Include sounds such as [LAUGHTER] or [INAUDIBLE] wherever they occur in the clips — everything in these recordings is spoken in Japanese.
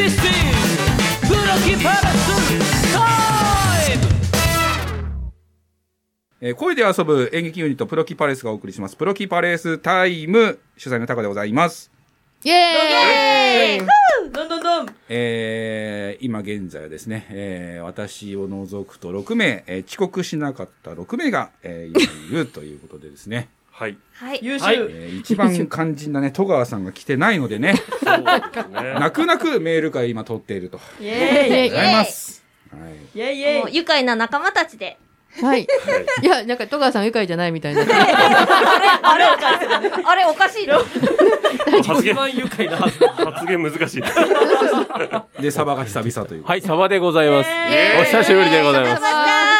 This is プロキパレスタイムえー声で遊ぶ演劇ユニットプロキパレスがお送りします。プロキパレスタイム、主催のタカでございます。イエーイ！どんどんどん！えー今現在はですね、えー私を除くと6名、えー遅刻しなかった6名が、えー今いるということでですね、はい。はい。優秀、はいえー一番肝心なね、[LAUGHS] 戸川さんが来てないのでね、そうですね。泣く泣くメール会今取っていると。イエーイございます。はい。イエイイエイもう愉快な仲間たちで。はい。いや、なんか戸川さん愉快じゃないみたいな。あれおかしい。あれおかしいの。発言、一番愉快な発言難しい。で、サバが久々という。はい、サバでございます。エお久しぶりでございます。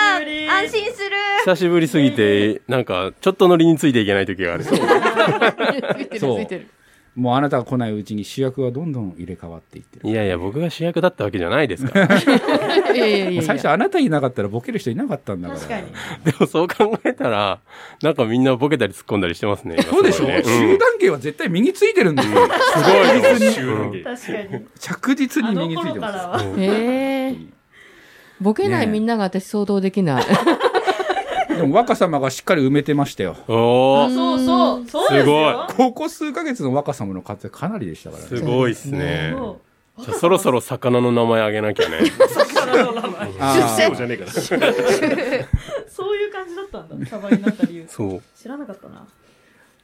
あ久しぶり安心する。久しぶりすぎて、なんか、ちょっと乗りについていけない時がある。ついてる、つそういてる。もうあなたが来ないうちに主役はどんどん入れ替わっていってる。いやいや、僕が主役だったわけじゃないですから。[LAUGHS] いやいやいやいや最初あなたいなかったらボケる人いなかったんだから。確かにでもそう考えたら、なんかみんなボケたり突っ込んだりしてますね。今 [LAUGHS] そうでしょ、すごいね集団芸は絶対身についてるんだよ。すごいよ。集団芸。確かに着実に身についてま頃からはへえ。ボケないみんなが私想像できない。す。[LAUGHS] でも若様がしっかり埋めてましたよ。おー、そうそうそうですよここ数ヶ月の若様の活躍かなりでしたからね。すごいっすね。そじゃあそろそろ魚の名前あげなきゃね。あーそうじゃねえか [LAUGHS] そういう感じだったんだサバになった理由そう。知らなかったな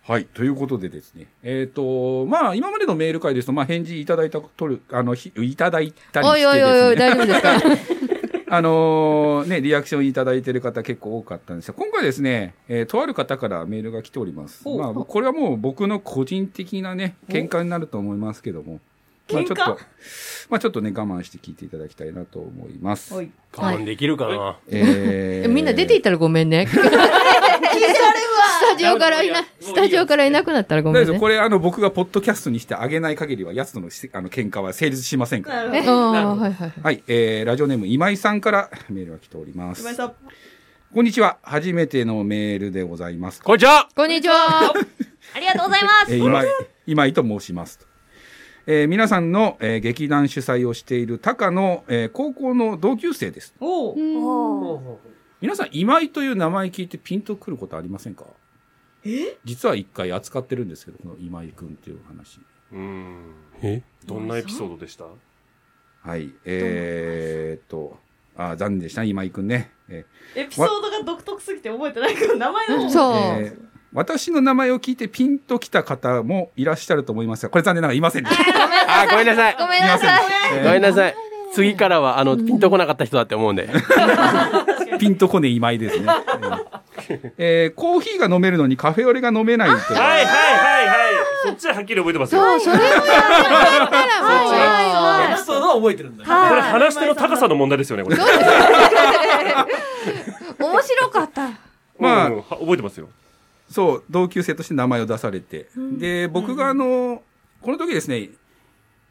はい。ということでですね。えっ、と、まあ、今までのメール会ですと、まあ、返事いただいた、取る、あの、ひいただいたりしておいおいおいおい、ですね。大丈夫ですか？あのーね、リアクションいただいてる方結構多かったんですが、今回ですね、えーとある方からメールが来ております。おまあ、これはもう僕の個人的なね、喧嘩になると思いますけども。まあ、ちょっ喧嘩と、まあ、ちょっとね、我慢して聞いていただきたいなと思います。我慢できるかな。えーみんな出ていったらごめんね。[LAUGHS] スタジオからいな、スタジオからいなくなったらごめんね。これ、あの、僕がポッドキャストにしてあげない限りは、奴とのしあの喧嘩は成立しませんから。なるほどはいはい。はい、えー、ラジオネーム今井さんからメールが来ております今井。さんこんにちは。初めてのメールでございます。こんにちはこんにちは。[LAUGHS] ありがとうございます。えー今井、今井と申しますと。えー皆さんの、えー劇団主催をしている高の、えー高校の同級生です。おうおー皆さん、今井という名前聞いてピンとくることありませんか？え実は一回扱ってるんですけど、この今井くんっていう話。うん。え？どんなエピソードでした？はい、えー、っと、あー残念でしたね、今井くんね。えエピソードが独特すぎて覚えてないけど名前のそう。えー私の名前を聞いてピンときた方もいらっしゃると思いますが、これ残念ながらいませんでした。[LAUGHS] あ、ごめんなさい。ごめんなさい。えーごめんなさい。次からは、あの、ピンとこなかった人だって思うんで。[LAUGHS] ピンとこね今井ですね。[LAUGHS] えーえーコーヒーが飲めるのにカフェオレが飲めないという。はいはいはいはい。そっちははっきり覚えてますよ。そう、それをやったらもう偉いわエピソードは覚えてるんだよ。これ話し手の高さの問題ですよね、これ。[LAUGHS] 面白かった。まあうんは覚えてますよ。そう、同級生として名前を出されて。で、僕があの、この時ですね、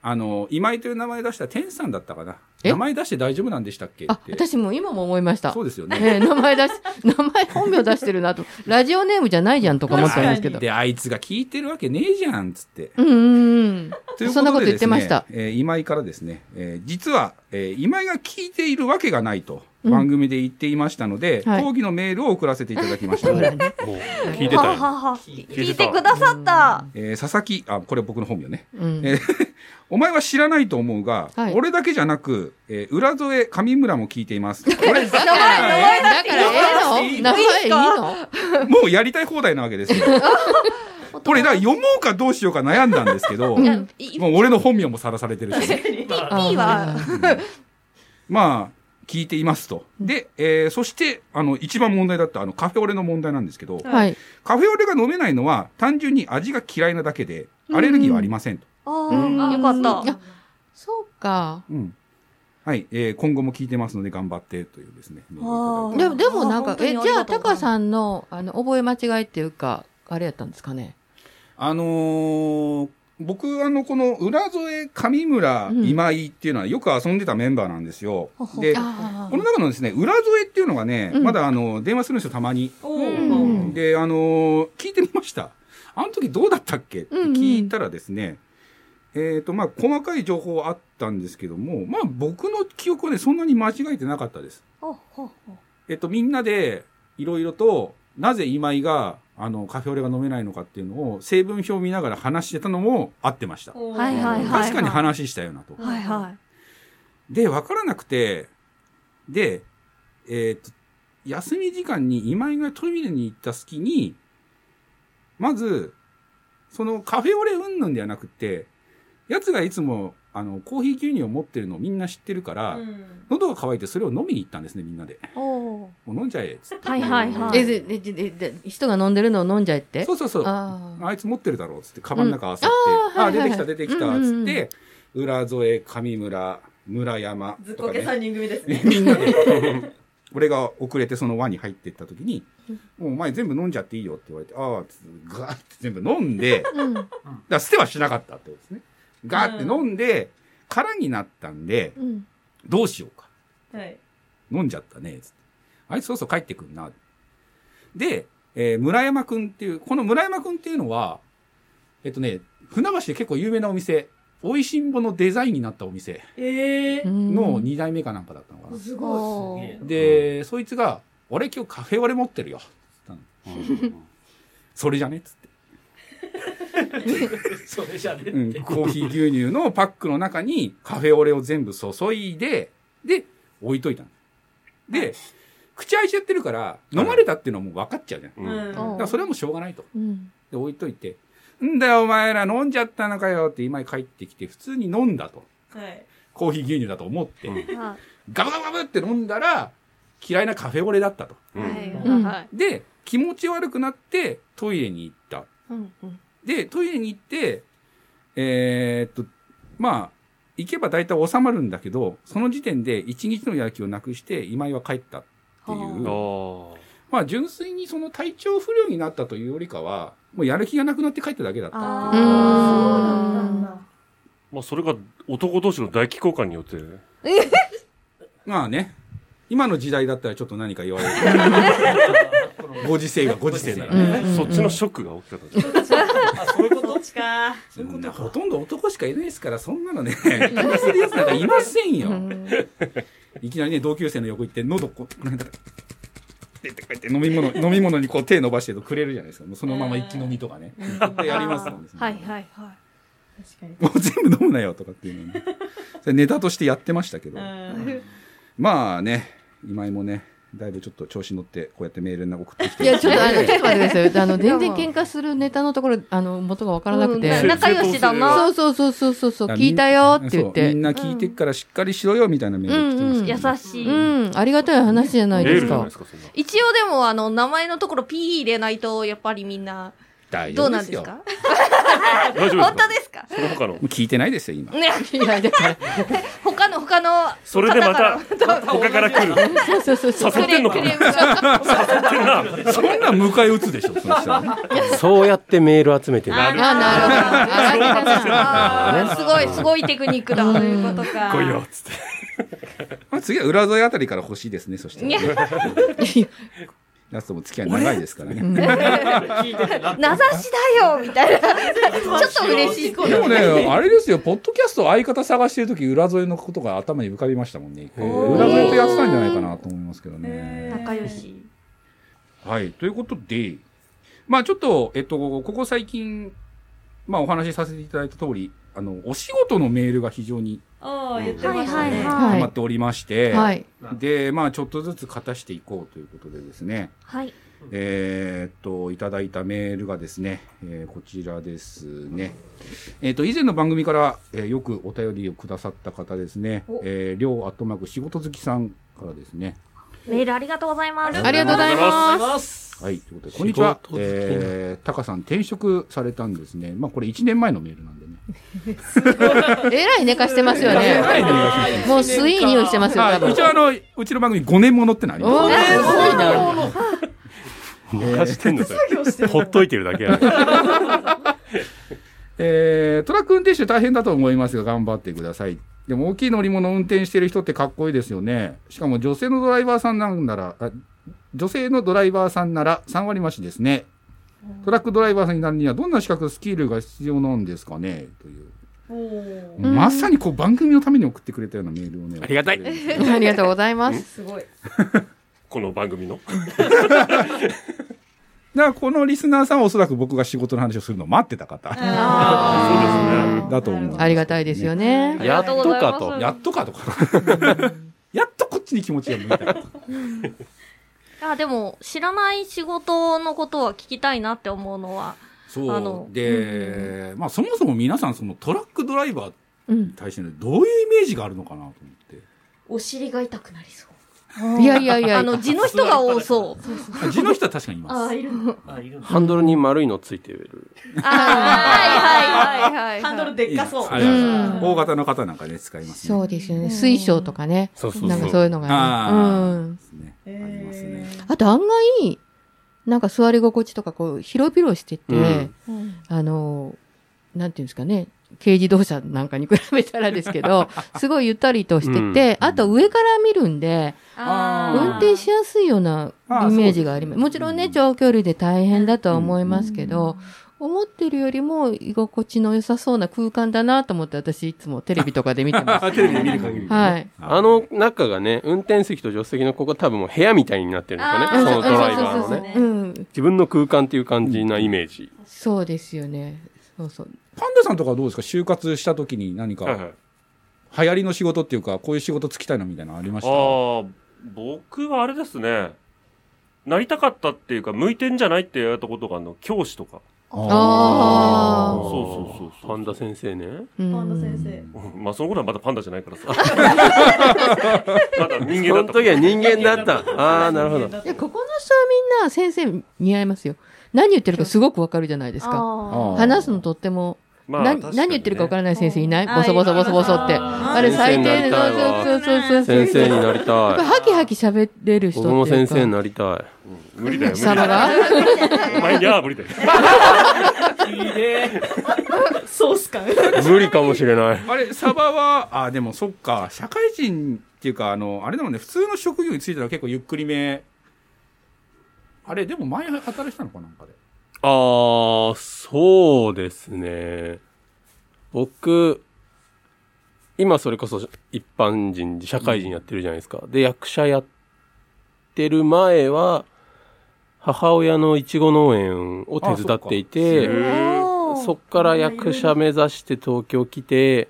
あの、今井という名前出した天さんだったかな。え？名前出して大丈夫なんでしたっけ？あっ、て。私も今も思いました。そうですよね。ええ名前出し、[LAUGHS] 名前本名出してるなと。ラジオネームじゃないじゃんとか思ったんですけど。で、あいつが聞いてるわけねえじゃん、つって。うんうんうん。というそんなこと言ってましたえー今井からですね、えー実は、えー今井が聞いているわけがないとうん番組で言っていましたので、はい。抗議のメールを送らせていただきました。[LAUGHS] もう聞いてはた。聞いてくださった。えー佐々木、あ、これ僕の本名ね。うん。えー [LAUGHS] お前は知らないと思うが、はい。俺だけじゃなく、えー浦添上村も聞いています。[LAUGHS] これ、だから、だからええの？名前いいの？もうやりたい放題なわけですよ。これ、だ読もうかどうしようか悩んだんですけど、もう俺の本名もさらされてるし。まあ、聞いていますと。で、えーそして、あの、一番問題だった、あの、カフェオレの問題なんですけど、はい。カフェオレが飲めないのは、単純に味が嫌いなだけで、アレルギーはありませんと。ああ、よかった。あそうか。うん。はい、えー今後も聞いてますので、頑張って、というですね。でも、でもなんかえ、じゃあ、タカさんの、あの、覚え間違いっていうか、あれやったんですかね？あのー僕、あの、この、浦添上村うん。今井っていうのはよく遊んでたメンバーなんですよ。ほほ。で、あこの中のですね、浦添っていうのがね、うん。まだあの、電話するんですよ、たまに。で、あのー聞いてみました。あの時どうだったっけ？って聞いたらですね、えっ、と、まあ、細かい情報はあったんですけども、まあ、僕の記憶はね、そんなに間違えてなかったです。えっと、みんなで、いろいろと、なぜ今井が、あの、カフェオレが飲めないのかっていうのを、成分表を見ながら話してたのも合ってました。はいはいはい。確かに話したよなと。はいはい。で、わからなくて、で、えっと、休み時間に今井がトイレに行った隙に、まず、そのカフェオレ云々ではなくて、奴がいつも、あの、コーヒー牛乳を持ってるのをみんな知ってるから、喉が渇いてそれを飲みに行ったんですね、みんなで。もう飲んじゃえ、つって。はいはいはい。え、で、で、で、で人が飲んでるのを飲んじゃえって？そうそうそう。ああいつ持ってるだろう、つって、カバンの中あさって、うんあーあ、出てきた、はいはい出てきた、うんうんうんつって、浦添、上村、村山ずっこけとかね3人組ですね。みんなで、[LAUGHS] 俺が遅れてその輪に入っていった時に、もうお前全部飲んじゃっていいよって言われて、ああ、つってガーって全部飲んで、だかうん。ら捨てはしなかったってことですね。ガーって飲んで、空になったんで、うん。どうしようか。はい。飲んじゃったね、つって。あいつそろそろ帰ってくんな。で、えー村山くんっていう、この村山くんっていうのは、えっとね、船橋で結構有名なお店、美味しんぼのデザインになったお店ええの2代目かなんかだったのかな。すごい。で、そいつが、俺今日カフェオレ持ってるよ。つったの [LAUGHS] それじゃね？っつって。それじゃねえうん、コーヒー牛乳のパックの中にカフェオレを全部注いで、で、置いといたの。で、口開いちゃってるから、飲まれたっていうのはもう分かっちゃうじゃん。だうんかうん。らそれはもうしょうがないと。うん。で、置いといて、んだよお前ら飲んじゃったのかよって今帰ってきて普通に飲んだと。はい。コーヒー牛乳だと思って、うんはガブガブガブって飲んだら、嫌いなカフェオレだったと。で、気持ち悪くなってトイレに行った。うんうん。で、トイレに行って、えーっと、まあ、行けば大体収まるんだけど、その時点で一日のやる気をなくして今井は帰ったっていう。まあ純粋にその体調不良になったというよりかは、もうやる気がなくなって帰っただけだったっていう。あ。まあ、それが男同士の大気交換によって。[LAUGHS] まあね、今の時代だったらちょっと何か言われる。[LAUGHS] ご時世がご時世ならね。うんそっちのショックが大きかったです。あそういうこそっちか。そんなほとんど男しかいないですから、そんなのね、気にするやつなんかいませんよ。いきなりね、同級生の横行って、喉こう、この辺から、でってこうやって飲み物、[LAUGHS] 飲み物にこう手伸ばしてるとくれるじゃないですか。もうそのまま一気飲みとかね。でやりますもんね。はいはいはい。確かに。もう全部飲むなよとかっていうのね。それネタとしてやってましたけど。うん。まあね、今井もね、だいぶちょっと調子乗って、こうやってメール送ってきて。いや、ちょっと、あの、ちょっと待ってください。あの、全然喧嘩するネタのところ、あの、元がわからなくて。うん仲良しだな。そうそうそうそうそうそう、聞いたよって言っそうみてん。な聞いてっからしっかりしろよみたいなメール来てます優しい。うん、ありがたい話じゃないですか。一応でも、あの、名前のところ P 入れないと、やっぱりみんな、大どう丈夫ですよ。なんですか？大丈夫本当でですか？すかその他の？聞いてないですよ、今。ね、いや、だから、他の、他の、それでまた他から来る。そうそうそうそう。誘ってんのか？クレームがそんな迎え撃つでしょ、そ。[LAUGHS] そうやってメール集めてる。あ、なるほど。すごい、すごいテクニックだ、ということか。来いよ、つって。まあ、次は浦添あたりから欲しいですね、そしたいやら。ラストも付き合い長いですからね。名指しだよみたいな。[LAUGHS] ちょっと嬉しい。でもね、あれですよ、ポッドキャスト相方探してるとき、浦添のことが頭に浮かびましたもんね。へー浦添とやってたんじゃないかなと思いますけどね。仲良し。はい。ということで、まあちょっと、えっと、ここ最近、まあお話しさせていただいた通り、あの、お仕事のメールが非常にああ、言ってましたね。はいはいはい溜まっておりまして、はい。で、まあちょっとずつ勝たしていこうということでですね、はい。えーっと、いただいたメールがですね、えーこちらですね。えーっと、以前の番組から、えーよくお便りをくださった方ですねお、えー、りょうアットマーク仕事好きさんからですね。メールありがとうございます。ありがとうございまます。はい、ということで、こんにちはえー、タカさん転職されたんですね。まあこれ1年前のメールなんで。[LAUGHS] えらい寝かしてますよね。もうスイー匂いしてますよ。一応あの、うちの番組5年ものってのありおます。[LAUGHS] 寝かしてんの。ほっといてるだけやね。[LAUGHS] えートラック運転手大変だと思いますが頑張ってください。でも大きい乗り物を運転してる人ってかっこいいですよね。しかも女性のドライバーさんなんなら、あ女性のドライバーさんなら3割増しですね。トラックドライバーさんになるにはどんな資格、スキルが必要なんですかねという。まさにこう番組のために送ってくれたようなメールをね。ありがたい [LAUGHS] ありがとうございます。すごい。[LAUGHS] この番組の？[LAUGHS] だからこのリスナーさんはおそらく僕が仕事の話をするのを待ってた方あそうだと思う。ありがたいですよね。やっとかと。やっとかとか。やっとこっちに気持ちが向いたと。あでも、知らない仕事のことは聞きたいなって思うのは、そう。あので、まあそもそも皆さんそのトラックドライバーうんに。対してねどういうイメージがあるのかなと思って。お尻が痛くなりそう。いやいやいやあの、字の人が多そう。あ字の人は確かにいます。ああ、いるの。あ、いるんだハンドルに丸いのついてる。あはいはいはいはい。ハンドルでっかそう。大型の方なんかね、使いますね。そうですよね。水晶とかね。そうそうそうなんかそういうのがね。ああ、うん。ですね。あえりますね。あと案外、なんか座り心地とかこう、広々してて、あの、なんていうんですかね、軽自動車なんかに比べたらですけど、[LAUGHS] すごいゆったりとしてて、うんあと上から見るんで、運転しやすいようなイメージがあります。もちろんね、長距離で大変だとは思いますけど、う思ってるよりも居心地の良さそうな空間だなと思って私いつもテレビとかで見てまあす。[LAUGHS] テレビで見る限り、はい。あの中がね、運転席と助手席のここ多分もう部屋みたいになってるんですよね。そのドライバーそうそうのね。そううん。自分の空間っていう感じなイメージ。そうですよね。そうそう。パンダさんとかはどうですか？就活した時に何かはいはい。流行りの仕事っていうかこういう仕事つきたいなみたいなのありました？ああ、僕はあれですね。なりたかったっていうか、向いてんじゃないって言われたことがあるの、教師とか。あーそうそうそうそうパンダ先生ね。うんパンダ先生。うんまあ、その頃はまだパンダじゃないからさ。[LAUGHS] まだ人そ間だった。の時は人間だった。ああ、なるほど。いや、ここの人はみんな先生似合いますよ。何言ってるかすごくわかるじゃないですか。話すのとっても、まあな何言ってるかわからない先生いない？うんボソボソボソボソって。あれ最低先生になりたいわそうそうそうそう。先生になりたい。ハキハキ喋れる人。僕も先生になりたい。うん無理だよ、無理貴様だよ。がお前には無理だよ。ソース感。無理かもしれない。あれサバはあでもそっか社会人っていうかあのあれだもんね普通の職業については結構ゆっくりめあれでも前働いてたのかなんかでああ、そうですね。僕、今それこそ一般人、社会人やってるじゃないですか。で、役者やってる前は、母親のいちご農園を手伝っていあて、そっから役者目指して東京来て、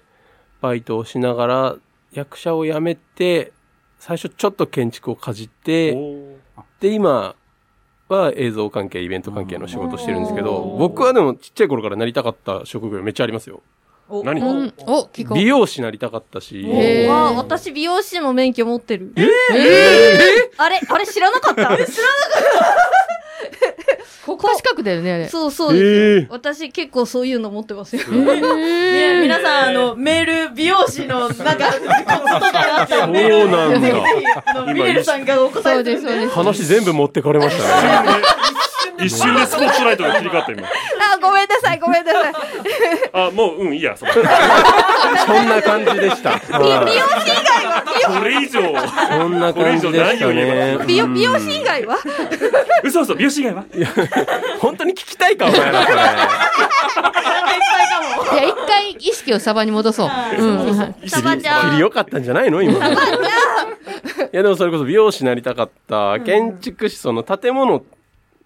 バイトをしながら、役者を辞めて、最初ちょっと建築をかじって、で、今は映像関係、イベント関係の仕事してるんですけうどん、僕はでもちっちゃい頃からなりたかった職業めっちゃありますよ。お何？うん。お、聞こう。美容師なりたかったし、あ、私美容師の免許持ってる。あれあれ知らなかった知らなかっ国家資格だよね、あれた。。そうそうです私結構そういうの持ってますよ。ね皆さん、あの、メール、美容師の、なんか、コツとかあって、そうなんだぜひミレルさんがお答そうです、えで。そうです。話全部持ってかれましたね。一瞬でスポットライトが切り替わった今。あ、ごめんなさい、ごめんなさい。あ、もう、うん、いいや、そ [LAUGHS] んな感じでした。はいこれ以上、そんな感じでしたね。美容うん美容師以外は？嘘嘘、美容師以外は？本当に聞きたいか、お前ら、それ。いや、一回意識をサバに戻そう。うん。はいサバちゃん切り良かったんじゃないの今。いや、でもそれこそ美容師になりたかった。建築士、その建物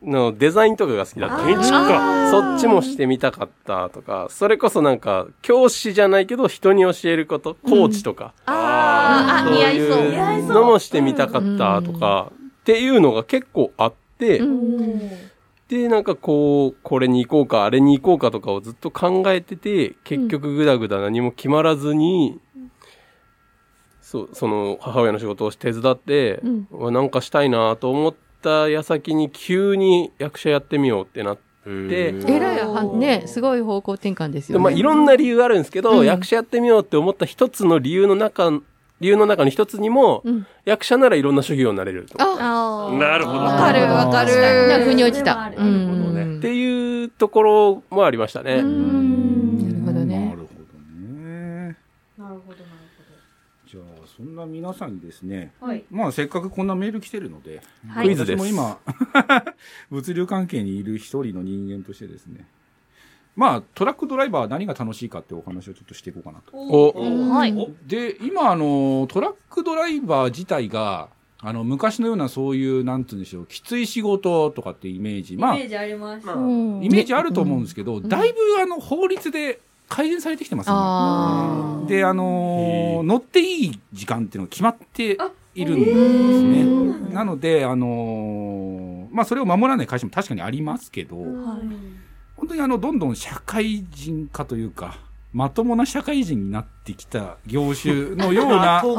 のデザインとかが好きだった。建築か。そっちもしてみたかったとか、それこそなんか、教師じゃないけど人に教えること、コーチとか、あー。あ、似合いそう。いうのもしてみたかったとか、っていうのが結構あって、で、なんかこう、これに行こうか、あれに行こうかとかをずっと考えてて、結局ぐだぐだ何も決まらずに、そう、その母親の仕事を手伝って、うん。なんかしたいなと思った矢先に急に役者やってみようってなって、えらいは、ね、すごい方向転換ですよね。まあいろんな理由があるんですけど、うん役者やってみようって思った一つの理由の中、理由の中の一つにも、うん役者ならいろんな職業になれると。あなるほど。わかるわかる。腑に落ちた。なるうほどん。ねっていうところもありましたね。うんなるほどなね。るほどねなるほど、なるじゃあそんな皆さんにですね。はい。まあせっかくこんなメール来てるので、はいクイズです私も今物流関係にいる一人の人間としてですねまあ、トラックドライバーは何が楽しいかってお話をちょっとしていこうかなと。お、はい。で、今、あの、トラックドライバー自体が、あの、昔のようなそういう、なんつうんでしょう、きつい仕事とかってイメージ。まあ、イイメージあります。うんメージあると思うんですけど、だいぶ、あの、法律で改善されてきてますあね。で、あの乗っていい時間っていうのが決まってあいるんですね。なので、あのまあ、それを守らない会社も確かにありますけど、本当にあの、どんどん社会人化というか、まともな社会人になってきた業種のような [LAUGHS]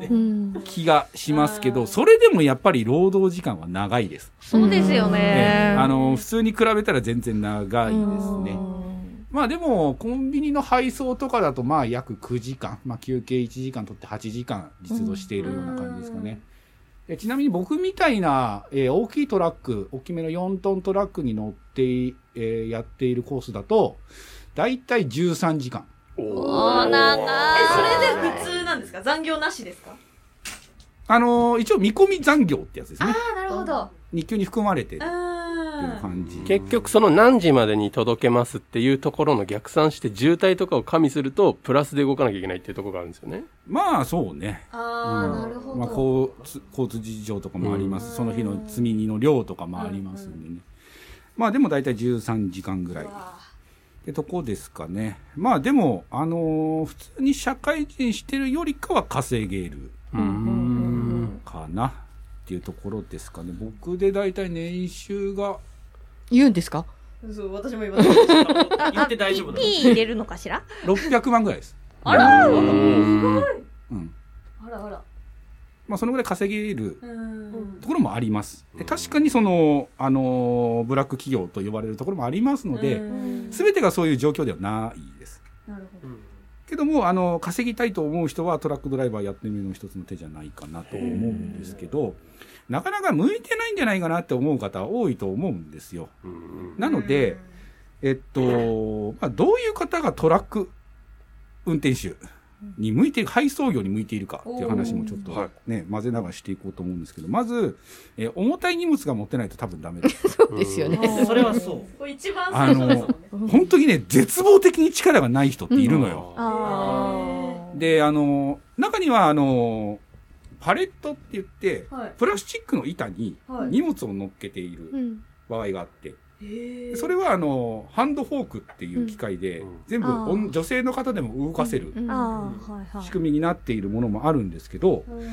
うん気がしますけど、それでもやっぱり労働時間は長いです。そうですよねね。あの、普通に比べたら全然長いですね。まあでも、コンビニの配送とかだと、まあ約9時間、まあ休憩1時間取って8時間実働しているような感じですかね。えちなみに僕みたいな、えー大きいトラック、大きめの4トントラックに乗ってい、えーやっているコースだと、だいたい13時間。おー、長い。え、それで普通なんですか？残業なしですか？あのー一応見込み残業ってやつですね。あ、なるほど。日給に含まれてるっていうあ感じ。結局その何時までに届けますっていうところの逆算して渋滞とかを加味するとプラスで動かなきゃいけないっていうところがあるんですよね。まあそうね。あー、うんなるほど。まあ、交通交通事情とかもあります、うんその日の積み荷の量とかもありますんでね、まあでも大体13時間ぐらいってとこですかねまあでもあのー普通に社会人してるよりかは稼げるうん。かなっていうところですかね。僕で大体年収が言うんですか？そう、私も今、言って大丈夫なの？P 入れるのかしら？600万ぐらいです。あらうん。あらあら。まあそのぐらい稼げるうん。ところもあります。で確かにそのあのーブラック企業と呼ばれるところもありますので、うん。すべてがそういう状況ではないです。なるほど。けども、あの、稼ぎたいと思う人はトラックドライバーやってみるのも一つの手じゃないかなと思うんですけど、なかなか向いてないんじゃないかなって思う方多いと思うんですよ。なので、えっと、まあ、どういう方がトラック運転手に向いている、配送業に向いているかっていう話もちょっとはいね、混ぜながらしていこうと思うんですけど、まず、えー重たい荷物が持ってないと多分ダメです。[LAUGHS] そうですよね。それはそう。これ一番最初ですもんね。本当にね、絶望的に力がない人っているのよ。あで、あの、中には、あの、パレットって言って、はい。プラスチックの板にはい。荷物を乗っけているうん場合があって、へーそれは、あの、ハンドフォークっていう機械でうん、全部女女性の方でも動かせる。仕組みになっているものもあるんですけど、うん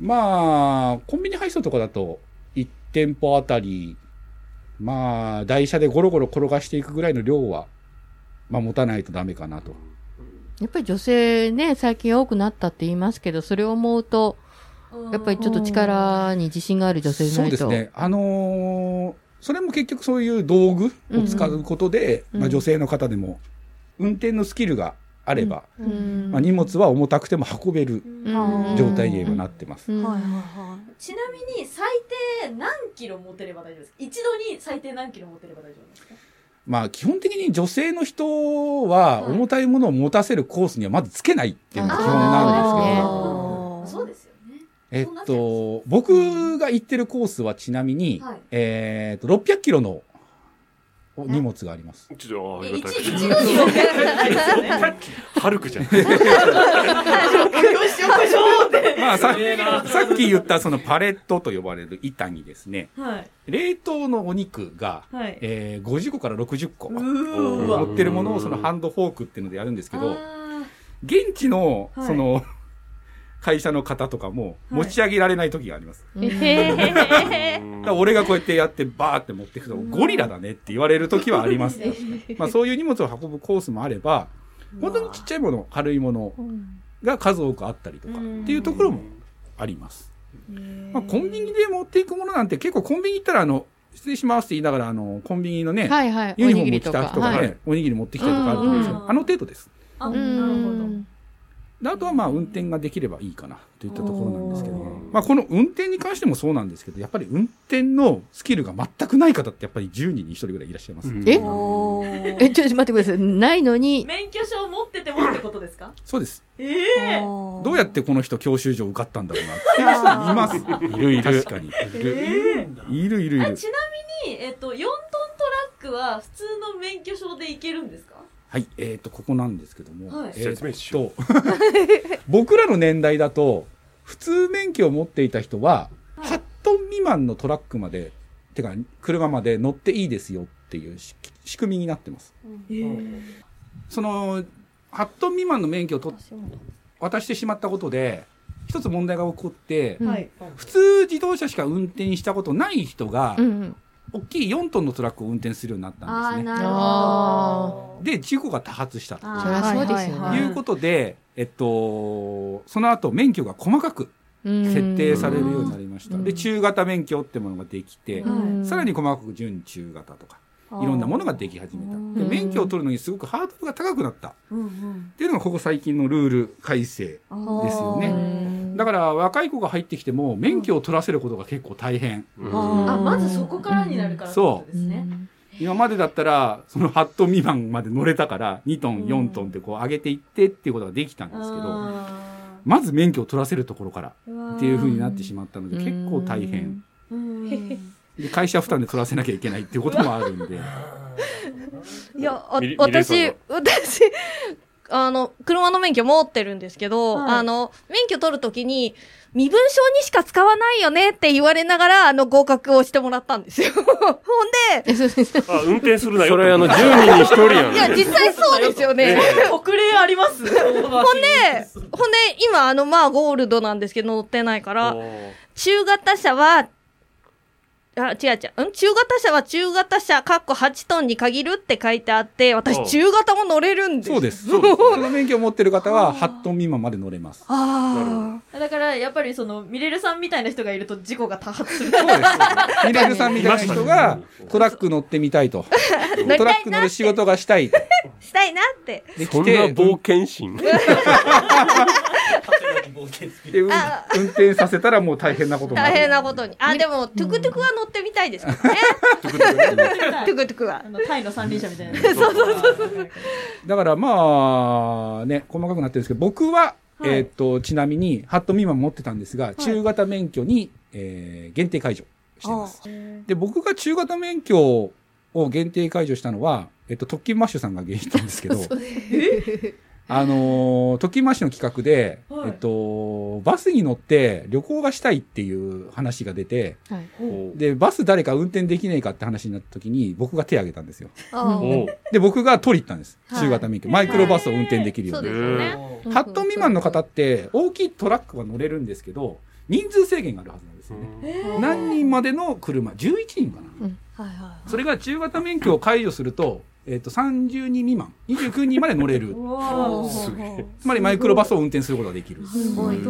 まあ、コンビニ配送とかだと、1店舗あたり、まあ、台車でゴロゴロ転がしていくぐらいの量は、まあ、持たないとダメかなと。やっぱり女性ね、最近多くなったって言いますけど、それを思うと、やっぱりちょっと力に自信がある女性じゃそないと。うですね。あのーそれも結局そういう道具を使うことで、うん。まあ、女性の方でも運転のスキルがあれば、うん。まあ、荷物は重たくても運べるうん。状態にはなってます。うん。はいはいはちなみに最低何キロ持てれば大丈夫ですか？一度に最低何キロ持てれば大丈夫ですか？まあ基本的に女性の人ははい。重たいものを持たせるコースにはまずつけないっていうのが基本なんですけど、あー。そうですよね。えっと、僕が行ってるコースはちなみに、はいえっと、600キロの荷物があります。ちょっと、あえ一りがたい。一度に600ですよね。ハルクじゃん。よしよしよって。[LAUGHS] まあささっき言ったそのパレットと呼ばれる板にですね、はい。冷凍のお肉が、はい。えー50個から60個うーわ。乗ってるものをそのハンドフォークっていうのでやるんですけど、あ現地のはいその、会社の方とかもはい持ち上げられない時があります。い。へへだから俺がこうやってやってバーって持っていくと、ゴリラだねって言われる時はあります。まあそういう荷物を運ぶコースもあれば、本当にちっちゃいもの、軽いものが数多くあったりとかっていうところもあります。まあコンビニで持っていくものなんて結構コンビニ行ったらあの、失礼しますって言いながらあの、コンビニのね、はいはい。ユニフォーム。着た人がね、はいおにぎり持ってきたりとかあると思うんですけど、うんあの程度です。あ、うなるほど。あとはまあ運転ができればいいかなといったところなんですけど、まあこの運転に関してもそうなんですけど、やっぱり運転のスキルが全くない方ってやっぱり10人に1人ぐらいいらっしゃいます。え？おえ、ちょっと待ってください。ないのに、免許証持っててもってことですか？そうです。ええどうやってこの人教習所受かったんだろうなっていう人います。[LAUGHS] いるいる。確かに。いる。いるいるいる。あちなみに、えっと、4トントラックは普通の免許証でいけるんですか？はい、えっ、と、ここなんですけども、はい。えー説明しよと、[LAUGHS] 僕らの年代だと、普通免許を持っていた人は、はい。8トン未満のトラックまで、てか、車まで乗っていいですよっていうし仕組みになってます。その、8トン未満の免許をと渡してしまったことで、一つ問題が起こって、うん。はい。普通自動車しか運転したことない人が、うんうん。大きい4トンのトラックを運転するようになったんですね。なるあで、事故が多発したと。いうことで、えっと、その後免許が細かくうん。設定されるようになりました。うん。で、中型免許ってものができて、うん。さらに細かく準中型とか、いろんなものができ始めた。でうん免許を取るのにすごくハードルが高くなった。うんうん。っていうのがここ最近のルール改正ですようね。んだから若い子が入ってきても免許を取らせることが結構大変。う。ああ、まずそこからになるからってことですね。今までだったら、その8トン未満まで乗れたから、2トン、4トンってこう上げていってっていうことができたんですけど、あまず免許を取らせるところからーっていう風になってしまったので、結構大変。うんで、会社負担で取らせなきゃいけないっていうこともあるんで。いや、私、私、あの、車の免許持ってるんですけど、はいあの、免許取るときに、身分証にしか使わないよねって言われながら、あの、合格をしてもらったんですよ。[LAUGHS] ほんで、あ、運転するなよ。それあの、10って人に1人やん。いや、実際そうですよね。特例あります [LAUGHS] ほんで、ほんで、今、あの、まあ、ゴールドなんですけど、乗ってないから、中型車は、あ、違う違う。ん？中型車は中型車、かっこ8トンに限るって書いてあって、あ私、中型も乗れるんです。そうです。[LAUGHS] そうです。その免許を持ってる方は8トン未満まで乗れます。あだから、やっぱりその、ミレルさんみたいな人がいると事故が多発する。そうです。[LAUGHS] ミレルさんみたいな人がトラック乗ってみたいと。トラッたいなって、ク乗る仕事がしたいと。したいなって。で、そんな冒険心。[LAUGHS] [LAUGHS] で運転させたらもう大変なことになる。大変なことに。あ、でも、トゥクトゥクは乗ってみたいですけどね。トゥクトゥクはあ。の、タイの三輪車みたいな。そうそうそう。だからまあ、ね、細かくなってるんですけど、僕は、はいえーっと、ちなみに、8トン未満持ってたんですが、中型免許に、えー限定解除してます。で、僕が中型免許を限定解除したのは、えっと、特勤マッシュさんが原因なんですけど、あのー特勤マッシュの企画で、はいえっと、バスに乗って旅行がしたいっていう話が出て、おで、バス誰か運転できねえかって話になった時に、僕が手を挙げたんですよ。で、僕が取り行ったんです。はい中型免許。マイクロバスを運転できるよそううに。ですよね。8トン未満の方って、大きいトラックは乗れるんですけど、人数制限があるはずなんですよね。何人までの車 ?11 人かな、はいはそれが中型免許を解除すると、えっ、と、30人未満、29人まで乗れる。[LAUGHS] つまりマイクロバスを運転することができる。すごい。っ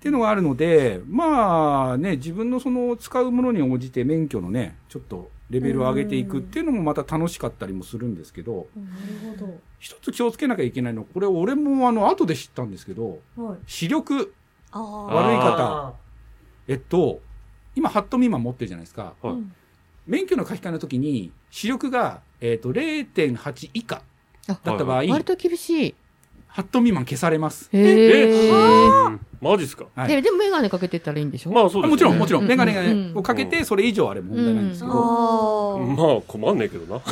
ていうのがあるので、まあね、自分のその使うものに応じて免許のね、ちょっとレベルを上げていくっていうのもまた楽しかったりもするんですけど、なる一つ気をつけなきゃいけないのは、これ俺もあの後で知ったんですけど、ほど。はい。視力。あ悪い方、えっと、今8トン未満持ってるじゃないですか。はい免許の書き換えの時に視力が、えっと0.8以下だった場合、割と厳しい。8トン未満消されます。へえ。うん。マジっすか？はい。で、でもメガネかけてったらいいんでしょ？まあそうですね。もちろん、もちろん、うん。メガネうんをかけて、それ以上あれば問題ないんですけど、あー。まあ困んねえけどな。[LAUGHS]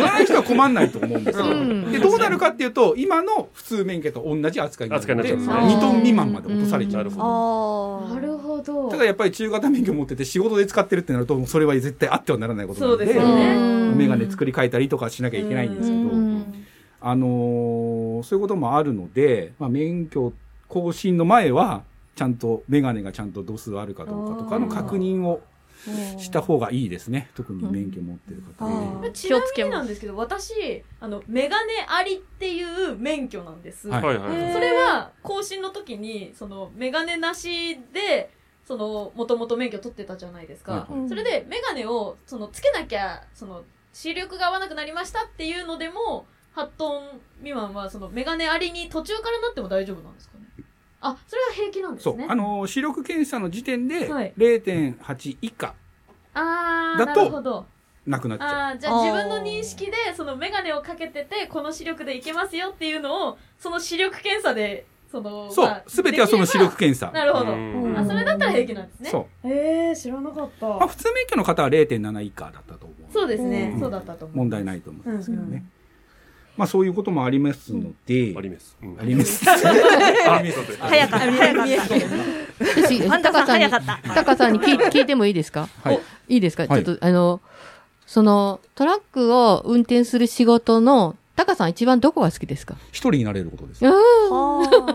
ない人は困んないと思うんですよ。うん。で、どうなるかっていうと、今の普通免許と同じ扱いになるので、扱いになっちゃう。ん2ですねトン未満まで落とされちゃう。あー。なるほど。ただやっぱり中型免許持ってて仕事で使ってるってなると、それは絶対あってはならないことなので、そうですよね。うん。メガネ作り変えたりとかしなきゃいけないんですけど、うんあのーそういうこともあるので、まあ、免許更新の前は、ちゃんとメガネがちゃんと度数あるかどうかとかの確認をした方がいいですね。特に免許持ってる方はね。ちなみになんですけど、私、あの、メガネありっていう免許なんです。はいはいはい。それは、更新の時に、その、メガネなしで、その、もともと免許取ってたじゃないですか。はいうんそれで、メガネを、その、つけなきゃ、その、視力が合わなくなりましたっていうのでも、8トン未満は、その、メガネありに途中からなっても大丈夫なんですかね？あ、それは平気なんですね。。そうあのー視力検査の時点ではい0.8以下あー、なだとるほど。なくなっちゃあーじゃあ自分の認識でそのメガネをかけててこの視力でいけますよっていうのをその視力検査でその、そうまあ、すべてはその視力検査。なるほど。うんあ、それだったら平気なんですね。そう。ええー、知らなかった。まあ、普通免許の方は0.7以下だったと思う。そうですね、うんそうだったと思う。問題ないと思うんですけどね。うんうんまあ、そういうこともありますので、あります。うんあります。[LAUGHS] あります。早かった、早かった。私、パンダさんタカさんに、早かった。タカさんに聞い聞いてもいいですか？はい。いいですか、はいちょっと、あの、その、トラックを運転する仕事の、タカさん一番どこが好きですか？一人になれることです。うん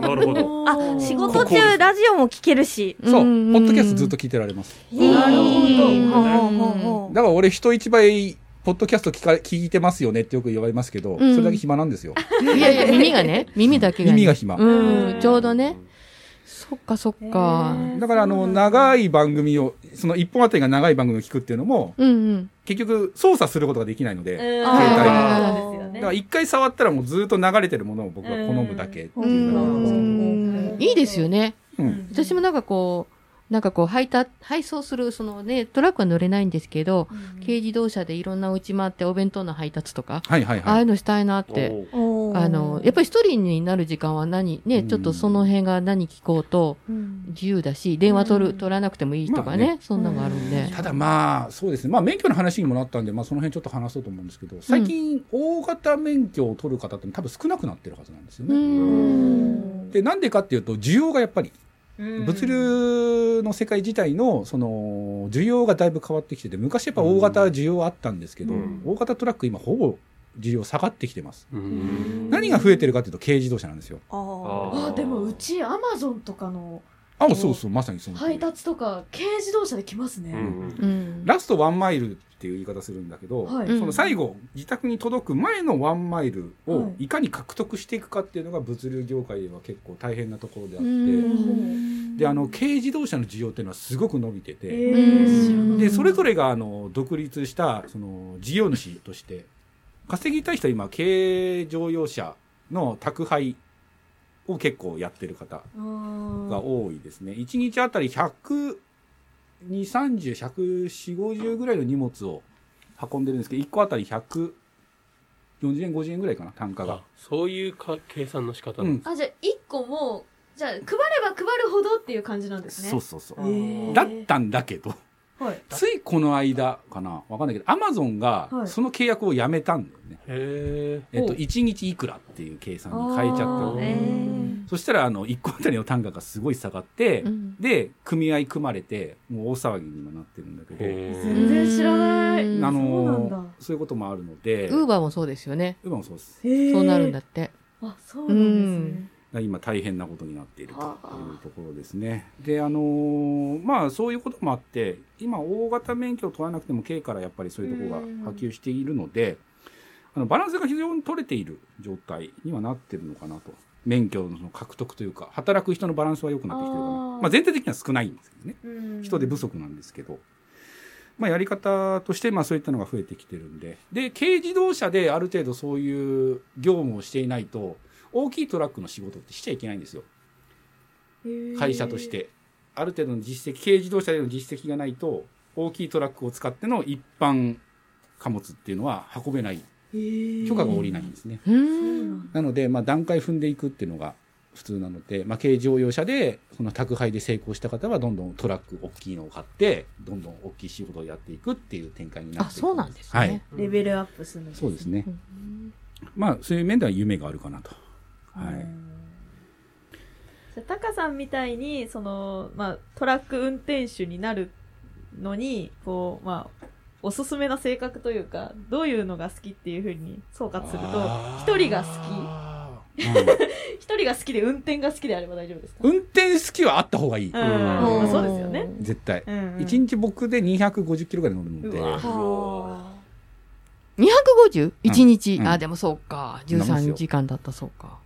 なるほど。あ、仕事中ラジオも聞けるし。そう。ポうんッドキャストずっと聞いてられます。なるほど。だから俺人一倍、ポッドキャスト聞か聞いてますよねってよく言われますけど、んそれだけ暇なんですよ。いやいや、耳がね、耳だけが、ね。耳が暇うん、ちょうどね。そっかそっか。だからあの、長い番組を、その一本あたりが長い番組を聞くっていうのも、うんうん。結局操作することができないので、うん携帯そうですよねだから一回触ったらもうずっと流れてるものを僕は好むだけってういう感じですけどん。いいですよね。うん。私もなんかこう、なんかこう、配達、配送する、そのね、トラックは乗れないんですけど、軽自動車でいろんなお家回ってお弁当の配達とか、はいはいはい。ああいうのしたいなって。あの、やっぱり一人になる時間は何、ね、うんちょっとその辺が何聞こうとうん自由だし、電話取る、うん取らなくてもいいとかね、まあねそんなのがあるんで。ただまあ、そうですね。まあ免許の話にもなったんで、まあその辺ちょっと話そうと思うんですけど、最近大型免許を取る方って多分少なくなってるはずなんですようね。ん。で、なんでかっていうと、需要がやっぱり、うん物流の世界自体の、その、需要がだいぶ変わってきてて、昔やっぱ大型需要あったんですけど、うん。大型トラック今ほぼ需要下がってきてます。うん。何が増えてるかっていうと軽自動車なんですよ。あああ、でもうちアマゾンとかのあ、そうそう、まさにその配達とか軽自動車で来ますね。うんうん。ラストワンマイルっていう言い方するんだけど、はい。うんその最後、自宅に届く前のワンマイルをはいいかに獲得していくかっていうのが物流業界では結構大変なところであっうて、んで、あの、軽自動車の需要っていうのはすごく伸びてて、で、それぞれがあの、独立した、その、事業主として、稼ぎたい人は今、軽乗用車の宅配を結構やってる方が多いですね。1日あたり100、2、30、140、50ぐらいの荷物を運んでるんですけど、1個あたり140円、50円ぐらいかな、単価があ。そういうか計算の仕方うなんんだあ、じゃあ1個も、じゃあ配れば配るほどっていう感じなんですね。そうそうそう。だったんだけど、はい。ついこの間かな、わかんないけど、アマゾンがはいその契約をやめたんだよね。へえっと、お1日いくらっていう計算に変えちゃった。そしたら、あの、1個あたりの単価がすごい下がって、うんで、組合組まれて、もう大騒ぎにもなってるんだけど、え全然知らない。うんあそうなんだの、そういうこともあるので、ウーバーもそうですよね。ウーバーもそうです。そうなるんだって。あ、そうなんですね。だから今大変なことになっているとはあいうところですね。で、あのーまあそういうこともあって、今大型免許を取らなくても軽からやっぱりそういうところが波及しているので、あのバランスが非常に取れている状態にはなってるのかなと。免許のその獲得というか、働く人のバランスは良くなってきてるかな。まあ全体的には少ないんですけどね。うん人手不足なんですけど、まあ、やり方としてまあそういったのが増えてきてるんでで軽自動車である程度そういう業務をしていないと大きいトラックの仕事ってしちゃいけないんですよ会社とし。てある程度の実績軽自動車での実績がないと大きいトラックを使っての一般貨物っていうのは運べない許可が下りないんですねうん。なので、まあ、段階踏んでいくっていうのが普通なので、まあ、軽乗用車で、その宅配で成功した方は、どんどんトラック大きいのを買って、どんどん大きい仕事をやっていくっていう展開になあ、っていくそうなんですね。はい。レベルアップするんですそうですねう。んまあ、そういう面では夢があるかなと。はい。じゃあタカさんみたいにその、まあ、トラック運転手になるのにこう、まあ、おすすめな性格というかどういうのが好きっていうふうに総括すると一人が好うん [LAUGHS] 一人が好きで運転が好きであれば大丈夫ですか？運転好きはあった方がいい。うん、まあそうですよね。絶対。うんうん一日僕で250キロぐらい乗るので、うわは 250? 一日、うんあ、でもそうか。13そんなもんですよ時間だったそうか。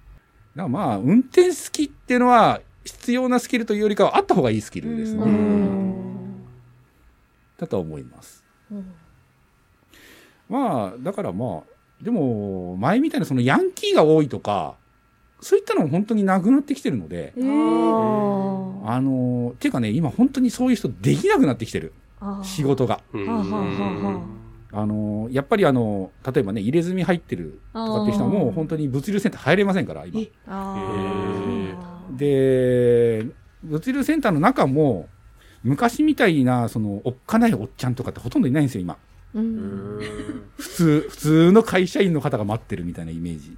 だからまあ、運転好きっていうのは、必要なスキルというよりかはあった方がいいスキルですうね。んだとは思います。まあ、だからまあ、でも、前みたいなそのヤンキーが多いとか、そういったのも本当になくなってきてるので、えーあの、っていうかね、今本当にそういう人できなくなってきてる。仕事が。あの、やっぱりあの、例えばね、入れ墨入ってるとかっていう人はもう本当に物流センター入れませんから、今。で、物流センターの中も、昔みたいな、その、おっかないおっちゃんとかってほとんどいないんですよ、今。普通、普通の会社員の方が待ってるみたいなイメージ。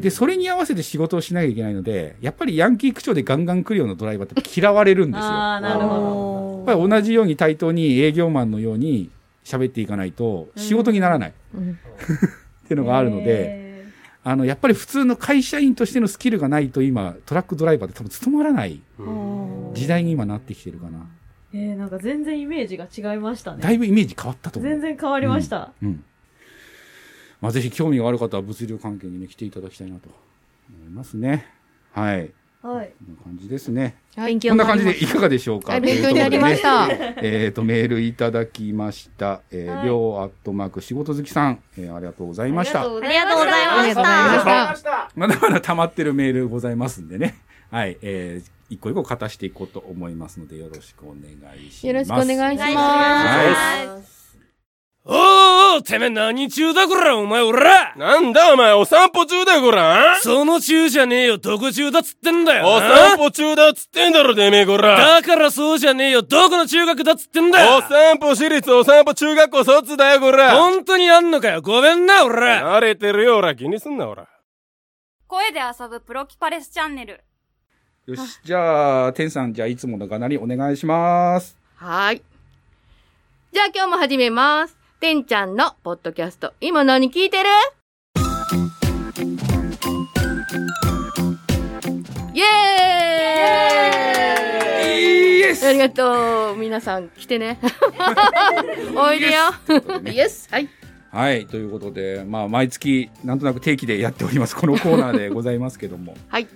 で、それに合わせて仕事をしなきゃいけないので、やっぱりヤンキー口調でガンガン来るようなドライバーって嫌われるんですよ。ああ、なるほやっぱり同じように対等に営業マンのように喋っていかないと仕事にならないっうんていうのど。があるので、へあの、やっぱり普通の会社員としてのスキルがないと今、トラックドライバーって多分務まらないー時代に今なってきてるかな。えー、なんか全然イメージが違いましたね。だいぶイメージ変わったと。全然変わりました。うん。まあ、ぜひ興味がある方は物流関係にね、来ていただきたいなと思いますね。はい。はい。こんな感じですね。こんな感じでいかがでしょうか？はい、勉強になりまし。た。えっ、と、メールいただきました。えー、はいりょうアットマーク仕事好きさん、えーありがとうございました。た。ありがとうございましありがとうございまた。した。まだまだ溜まってるメールございますんでね。はい。えー、一個一個片していこうと思いますので、よろしくお願いします。よろしくお願いします。おーおーてめえ何中だこらお前おらなんだお前、お散歩中だよ、こら。その中じゃねえよどこ中だっつってんだよお散歩中だっつってんだろ、てめえ、こら。だからそうじゃねえよどこの中学だっつってんだよお散歩私立お散歩中学校卒だよ、こら。本当にあんのかよごめんなおら慣れてるよ、おら。気にすんな、おら。声で遊ぶプロキパレスチャンネル。よし、じゃあ、天さん、じゃあ、いつものがなりお願いします。はい。じゃあ今日も始めます。てんちゃんのポッドキャスト。今何聞いてる？イエーイイエスありがとう。皆さん来てね。[LAUGHS] おいでよ。イエス。はい。はい、ということで、まあ、毎月、なんとなく定期でやっております、このコーナーでございますけども。はい。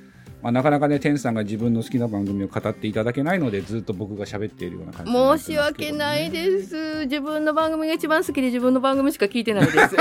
まあ、なかなかね、天さんが自分の好きな番組を語っていただけないので、ずっと僕が喋っているような感じになってます申し訳ないです。自分の番組が一番好きで自分の番組しか聞いてないです。[LAUGHS]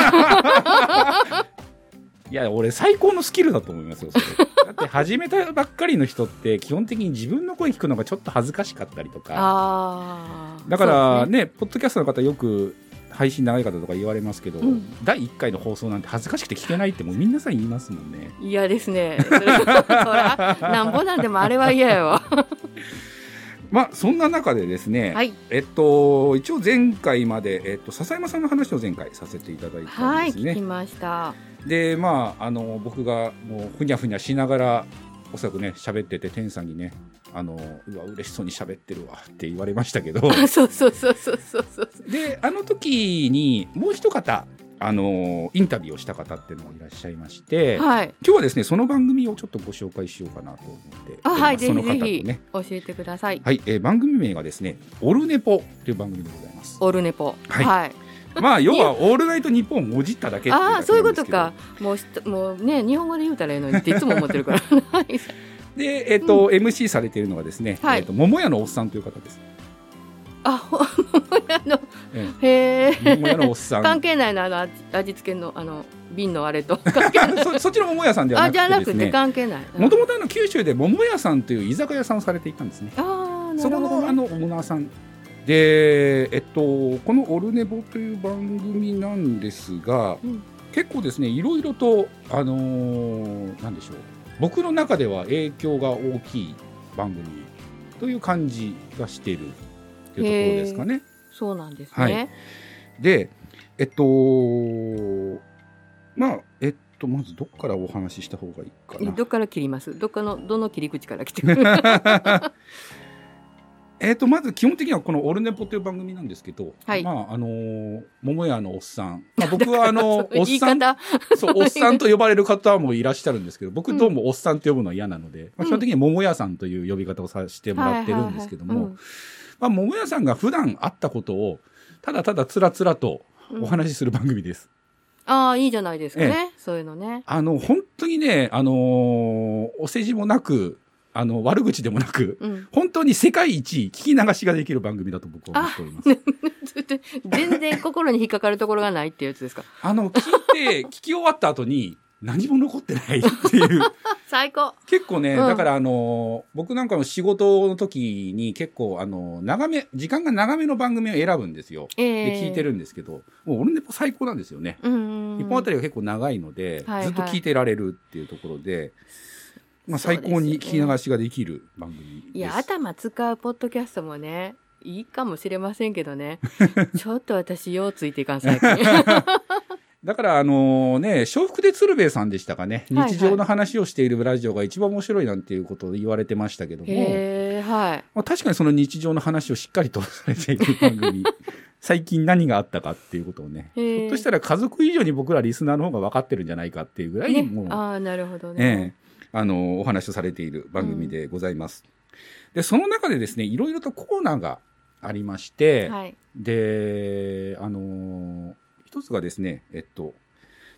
いや、俺最高のスキルだと思いますよ、それ。[LAUGHS] だって始めたばっかりの人って、基本的に自分の声聞くのがちょっと恥ずかしかったりとか。だからねね、ポッドキャストの方よく配信長い方とか言われますけど、うん第1回の放送なんて恥ずかしくて聞けないってもうみんなさん言いますもんね。嫌ですね。それそら、なんぼなんでもあれは嫌やわ。[LAUGHS] まあ、そんな中でですね、はい。えっと、一応前回まで、えっと、笹山さんの話を前回させていただいたはい、んですね。聞きました。で、まあ、あの、僕がもうふにゃふにゃしながら、おそらくね、喋ってて、天さんにね、あの、うわ、嬉しそうに喋ってるわって言われましたけど、あ [LAUGHS] そうそうそうそうそうそう。で、あの時にもう一方、あの、インタビューをした方っていうのがいらっしゃいまして、はい。今日はですね、その番組をちょっとご紹介しようかなと思って、あ、はい、ぜえーその方とひぜひね、教えてください。はい、えー番組名がですね、オルネポという番組でございます。オルネポ。はいはい。[LAUGHS] まあ、要は、オールナイトニッポンをもじっただけああ、そういうことか。もうし、もうね、日本語で言うたらいいのにっていつも思ってるから。は [LAUGHS] いで、えっ、と、MC されているのがですね、はいえっ、と、桃屋のおっさんという方です。あ、ほんまやの、えへえ。え桃屋のおっさん。関係ないな、あの、味味付けの、あの、瓶のあれと。[LAUGHS] 関係ない。そそっちの桃屋さんではあ、なじゃなくてくてですね、関係ない。もともとあの九州で桃屋さんという居酒屋さんをされていたんですね。ああ、なそるほど、ね。このあのオーナーさんで、えっと、この「オルネボ」という番組なんですが、うん結構ですねいろいろとあのーなんでしょう僕の中では影響が大きい番組という感じがしているというところですかね。そうなんですはいね。でえっとまあえっとまずどっからお話しした方がいいかな。どっから切ります？どっかの、どの切り口から来てくる？[LAUGHS] [LAUGHS] えっとまず基本的にはこの「オルネポ」という番組なんですけど、はいまああのー桃屋のおっさん、まあ、僕はあのおっさん方。そうおっさんと呼ばれる方もいらっしゃるんですけど僕どうもおっさんと呼ぶのは嫌なので、まあ、基本的に桃屋さんという呼び方をさせてもらってるんですけども、桃屋さんが普段あったことをただただつらつらとうんお話しする番組です。ああ、いいじゃないですかえね。そういうのね。あの本当にね、あのーお世辞もなくあの悪口でもなくうん。本当に世界一聞き流しができる番組だと僕は思っております。全然心に引っかかるところがないっていうやつですか？あの、聞いて、[LAUGHS] 聞き終わった後に、何も残ってないっていう。[LAUGHS] 最高。結構ね、うんだからあの、僕なんかの仕事の時に結構あの、長め、時間が長めの番組を選ぶんですよ。ええで、聞いてるんですけど、もう俺ネポ最高なんですよね。一本あたりが結構長いので、はいはいずっと聞いてられるっていうところで、まあ、最高に聞き流しができる番組です。いや、頭使うポッドキャストもね、いいかもしれませんけどね。[LAUGHS] ちょっと私、ようついていかん、最近。[LAUGHS] だから、あのね、笑福で鶴瓶さんでしたかね、日常の話をしているラジオが一番面白いなんていうことを言われてましたけども、はい。まあ、確かにその日常の話をしっかりとされている番組、[LAUGHS] 最近何があったかっていうことをね、ひょっとしたら家族以上に僕らリスナーの方が分かってるんじゃないかっていうぐらい、ねもう、、ああ、なるほどえね。えあの、お話をされている番組でございます。で、その中でですね、いろいろとコーナーがありまして、はい。で、あのー一つがですね、えっと、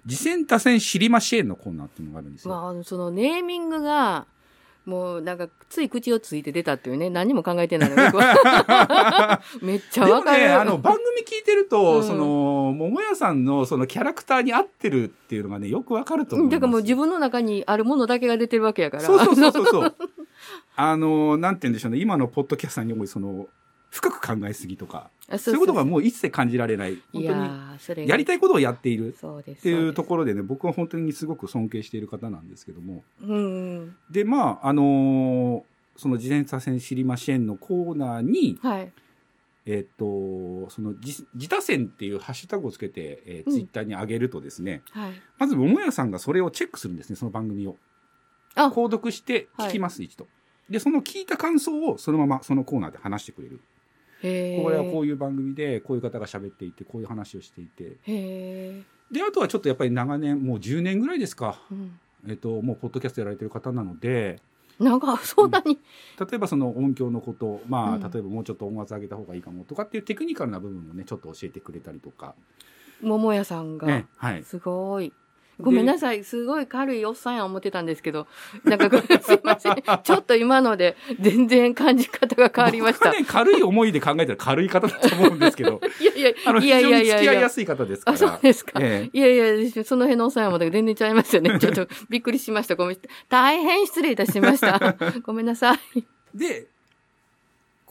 次戦多戦知りましぇんのコーナーっていうのがあるんですよ。まああの、そのネーミングが、もうなんか、つい口をついて出たっていうね、何も考えてないの [LAUGHS] [LAUGHS] めっちゃわかる。あの、番組聞いてると、うんその、桃屋さんのそのキャラクターに合ってるっていうのがね、よくわかると思います。だからもう自分の中にあるものだけが出てるわけやから。そうそうそうそうそう。[LAUGHS] あの、なんて言うんでしょうね、今のポッドキャスターに多い、その、深く考えすぎとか、あそういうことがもう一切感じられない。本当に、やりたいことをやっている。っていうとろ。ころでね、僕は本当にすごく尊敬している方なんですけども。で、まあ、あのーその自転車線知りませんのコーナーに、はい。えっ、と、その自自他線っていうハッシュタグをつけて、えツイッターに上げるとですね、はい。まず桃屋さんがそれをチェックするんですね、その番組を。あ購読して聞きます、一度。で、その聞いた感想をそのままそのコーナーで話してくれる。これはこう。ういう番組で、こういう方が喋っていて、こういう話をしていて。で、あとはちょっとやっぱり長年、もう10年ぐらいですか。うん。えっ、と、もうポッドキャストやられてる方なので、なんか、そんなに。例えばその音響のこと、まあ、うん例えばもうちょっと音圧上げた方がいいかもとかっていうテクニカルな部分をね、ちょっと教えてくれたりとか。桃屋さんが。ね、はい。すごい。ごめんなさい。すごい軽いおっさんや思ってたんですけど。なんか [LAUGHS] すいません。ちょっと今ので全然感じ方が変わりました。ね、軽い思いで考えたら軽い方だと思うんですけど、[LAUGHS] いやいや、あの、非いやいやいやいや付き合いや。すい方ですから。あ、そうですか。ええいやいや、その辺のおっさんや思ったけど全然ちゃいますよね。[LAUGHS] ちょっとびっくりしました。ごめん。大変失礼いたしました。ごめんなさい。で、